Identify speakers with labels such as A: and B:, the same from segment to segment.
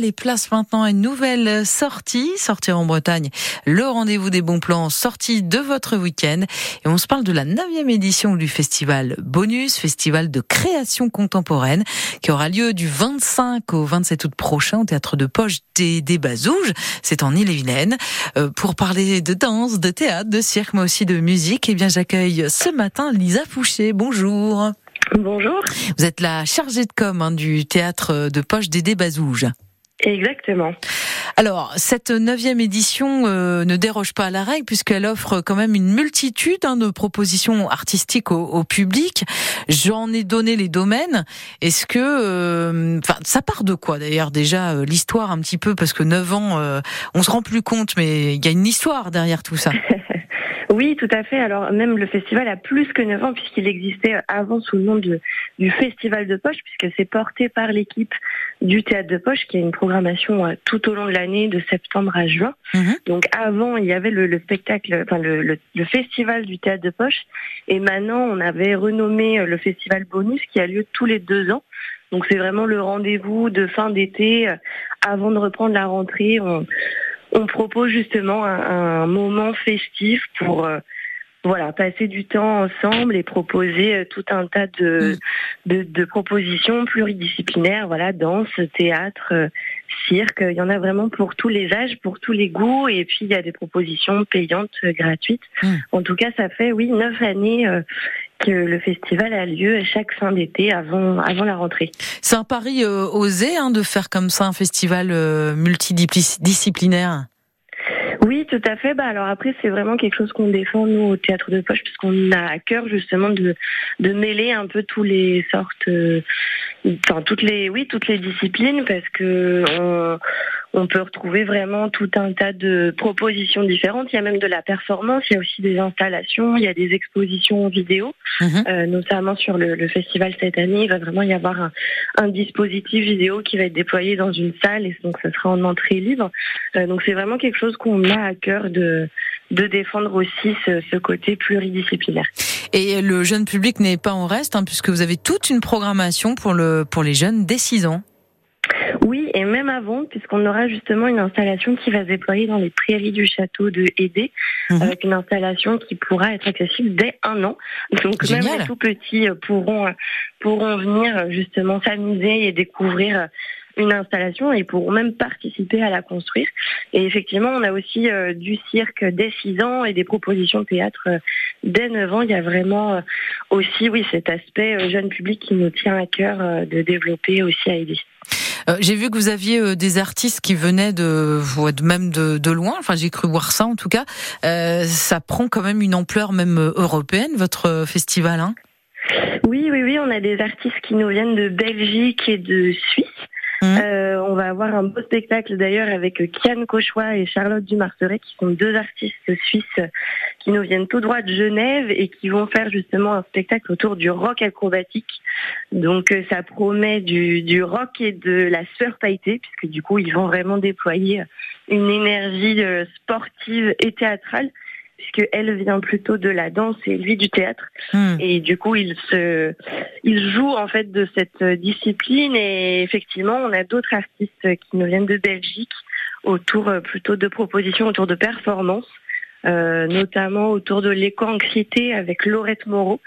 A: Les places maintenant à une nouvelle sortie, sortir en Bretagne, le rendez-vous des bons plans, sortie de votre week-end. Et on se parle de la neuvième édition du festival Bonus, festival de création contemporaine, qui aura lieu du 25 au 27 août prochain au théâtre de Poche des, des Bazouges. C'est en Ille-et-Vilaine. Euh, pour parler de danse, de théâtre, de cirque, mais aussi de musique, eh bien, j'accueille ce matin Lisa Fouché. Bonjour.
B: Bonjour.
A: Vous êtes la chargée de com hein, du théâtre de Poche des Bazouges.
B: Exactement.
A: Alors, cette neuvième édition euh, ne déroge pas à la règle puisqu'elle offre quand même une multitude hein, de propositions artistiques au, au public. J'en ai donné les domaines. Est-ce que, euh, enfin, ça part de quoi d'ailleurs déjà euh, l'histoire un petit peu? Parce que neuf ans, on se rend plus compte, mais il y a une histoire derrière tout ça.
B: Oui, tout à fait. Alors même le festival a plus que 9 ans puisqu'il existait avant sous le nom de, du Festival de Poche puisque c'est porté par l'équipe du Théâtre de Poche qui a une programmation euh, tout au long de l'année de septembre à juin. Mhm. Donc avant il y avait le, spectacle, enfin le, le, Festival du Théâtre de Poche et maintenant on avait renommé euh, le Festival Bonus qui a lieu tous les deux ans. Donc c'est vraiment le rendez-vous de fin d'été euh, avant de reprendre la rentrée. On, on propose justement un, moment festif pour euh, voilà passer du temps ensemble et proposer euh, tout un tas de, mm. de, propositions pluridisciplinaires, voilà danse, théâtre, euh, cirque. Il y en a vraiment pour tous les âges, pour tous les goûts, et puis il y a des propositions payantes, gratuites. Mm. En tout cas, ça fait oui neuf années que le festival a lieu chaque fin d'été avant avant la rentrée.
A: C'est un pari euh, osé hein, de faire comme ça un festival euh, multidisciplinaire?
B: Oui, tout à fait. Bah alors après, c'est vraiment quelque chose qu'on défend nous au théâtre de poche, puisqu'on a à cœur justement de de mêler un peu tous les sortes, euh, enfin toutes les, oui, toutes les disciplines, parce que on, on peut retrouver vraiment tout un tas de propositions différentes. Il y a même de la performance, il y a aussi des installations, il y a des expositions vidéo, mhm. euh, notamment sur le, le, festival cette année. Il va vraiment y avoir un, un, dispositif vidéo qui va être déployé dans une salle et donc ce sera en entrée libre. Euh, donc c'est vraiment quelque chose qu'on a à cœur de, de défendre aussi ce, ce, côté pluridisciplinaire.
A: Et le jeune public n'est pas en reste, hein, puisque vous avez toute une programmation pour, le, pour les jeunes dès 6 ans.
B: Oui, et même avant, puisqu'on aura justement une installation qui va se déployer dans les prairies du château de Hédé, mhm. avec une installation qui pourra être accessible dès un an. Donc même les tout petits euh, pourront euh, pourront venir euh, justement s'amuser et découvrir une installation et pourront même participer à la construire. Et effectivement, on a aussi du cirque dès 6 ans et des propositions de théâtre dès 9 ans. Il y a vraiment aussi, oui, cet aspect jeune public qui nous tient à cœur de développer aussi à aider.
A: Euh, j'ai vu que vous aviez euh, des artistes qui venaient de, même de, de loin. Enfin, j'ai cru voir ça en tout cas. Euh, ça prend quand même une ampleur même européenne votre festival. Hein?
B: Oui, oui, oui. On a des artistes qui nous viennent de Belgique et de Suisse. Mmh. Euh, on va avoir un beau spectacle d'ailleurs avec Kian Cauchois et Charlotte Dumarteret qui sont deux artistes suisses qui nous viennent tout droit de Genève et qui vont faire justement un spectacle autour du rock acrobatique. Donc euh, ça promet du, rock et de la sueur puisque du coup ils vont vraiment déployer une énergie euh, sportive et théâtrale puisque elle vient plutôt de la danse et lui du théâtre. Hmm. Et du coup, il se, il joue en fait de cette discipline. Et effectivement, on a d'autres artistes qui nous viennent de Belgique autour euh, plutôt de propositions autour de performances. Euh, notamment autour de l'éco-anxiété avec Laurette Moreau,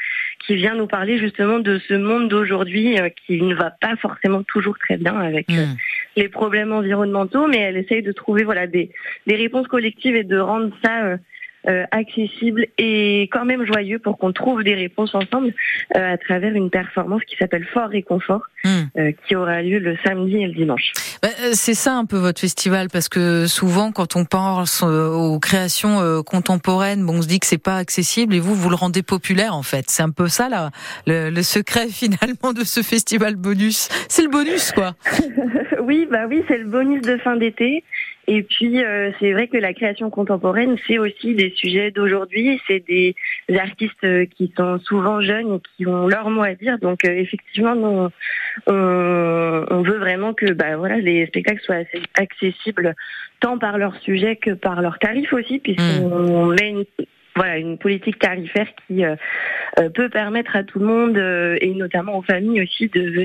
B: qui vient nous parler justement de ce monde d'aujourd'hui euh, qui ne va pas forcément toujours très bien avec euh, hmm. les problèmes environnementaux, mais elle essaye de trouver voilà des, des réponses collectives et de rendre ça euh, accessible et quand même joyeux pour qu'on trouve des réponses ensemble euh, à travers une performance qui s'appelle Fort et Confort, hmm. euh, qui aura lieu le samedi et le dimanche.
A: Bah, c'est ça un peu votre festival parce que souvent quand on pense aux créations contemporaines, bon, on se dit que c'est pas accessible et vous vous le rendez populaire en fait. C'est un peu ça là, le, le secret finalement de ce festival bonus. C'est le bonus quoi.
B: oui, bah oui, c'est le bonus de fin d'été. Et puis, euh, c'est vrai que la création contemporaine, c'est aussi des sujets d'aujourd'hui. C'est des artistes euh, qui sont souvent jeunes et qui ont leur mot à dire. Donc, euh, effectivement, on, on, veut vraiment que bah, voilà, les spectacles soient assez accessibles tant par leur sujet que par leurs tarifs aussi, puisqu'on mmh. met une, voilà, une politique tarifaire qui peut permettre à tout le monde, et notamment aux familles aussi, de venir